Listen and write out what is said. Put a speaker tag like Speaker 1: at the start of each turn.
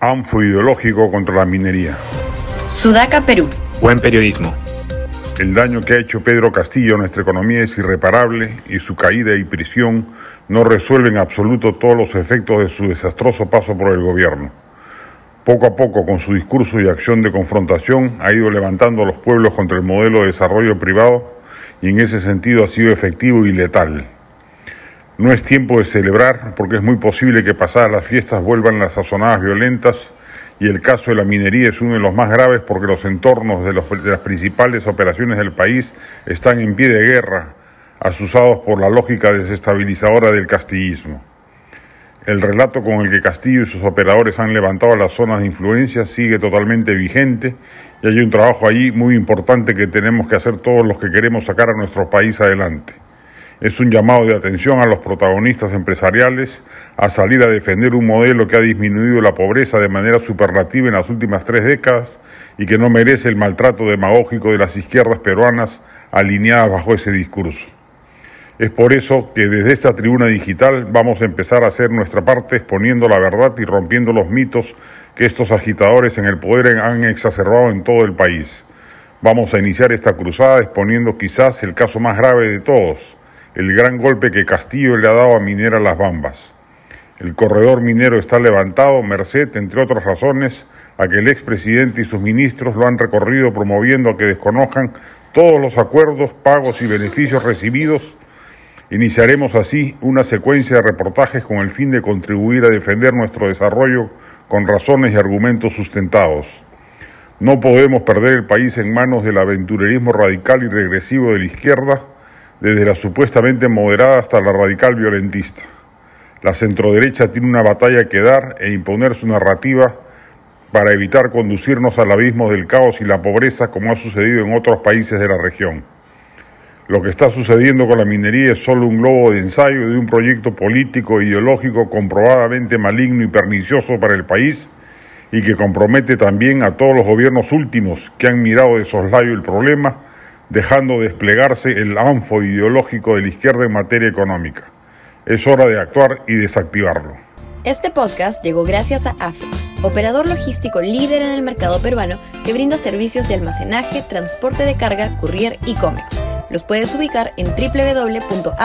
Speaker 1: Anfo ideológico contra la minería.
Speaker 2: Sudaca, Perú.
Speaker 3: Buen periodismo.
Speaker 1: El daño que ha hecho Pedro Castillo a nuestra economía es irreparable y su caída y prisión no resuelven en absoluto todos los efectos de su desastroso paso por el gobierno. Poco a poco, con su discurso y acción de confrontación, ha ido levantando a los pueblos contra el modelo de desarrollo privado y en ese sentido ha sido efectivo y letal. No es tiempo de celebrar porque es muy posible que pasadas las fiestas vuelvan las sazonadas violentas y el caso de la minería es uno de los más graves porque los entornos de, de las principales operaciones del país están en pie de guerra, asusados por la lógica desestabilizadora del castillismo. El relato con el que Castillo y sus operadores han levantado las zonas de influencia sigue totalmente vigente y hay un trabajo allí muy importante que tenemos que hacer todos los que queremos sacar a nuestro país adelante es un llamado de atención a los protagonistas empresariales a salir a defender un modelo que ha disminuido la pobreza de manera superlativa en las últimas tres décadas y que no merece el maltrato demagógico de las izquierdas peruanas alineadas bajo ese discurso. Es por eso que desde esta tribuna digital vamos a empezar a hacer nuestra parte exponiendo la verdad y rompiendo los mitos que estos agitadores en el poder han exacerbado en todo el país. Vamos a iniciar esta cruzada exponiendo quizás el caso más grave de todos, el gran golpe que Castillo le ha dado a Minera Las Bambas. El corredor minero está levantado, merced, entre otras razones, a que el expresidente y sus ministros lo han recorrido promoviendo a que desconozcan todos los acuerdos, pagos y beneficios recibidos. Iniciaremos así una secuencia de reportajes con el fin de contribuir a defender nuestro desarrollo con razones y argumentos sustentados. No podemos perder el país en manos del aventurerismo radical y regresivo de la izquierda, desde la supuestamente moderada hasta la radical violentista. La centroderecha tiene una batalla que dar e imponer su narrativa para evitar conducirnos al abismo del caos y la pobreza como ha sucedido en otros países de la región. Lo que está sucediendo con la minería es solo un globo de ensayo de un proyecto político e ideológico comprobadamente maligno y pernicioso para el país y que compromete también a todos los gobiernos últimos que han mirado de soslayo el problema dejando desplegarse el anfo ideológico de la izquierda en materia económica. Es hora de actuar y desactivarlo.
Speaker 2: Este podcast llegó gracias a AFE, operador logístico líder en el mercado peruano que brinda servicios de almacenaje, transporte de carga, courier y cómics. Los puedes ubicar en www.afe.pe.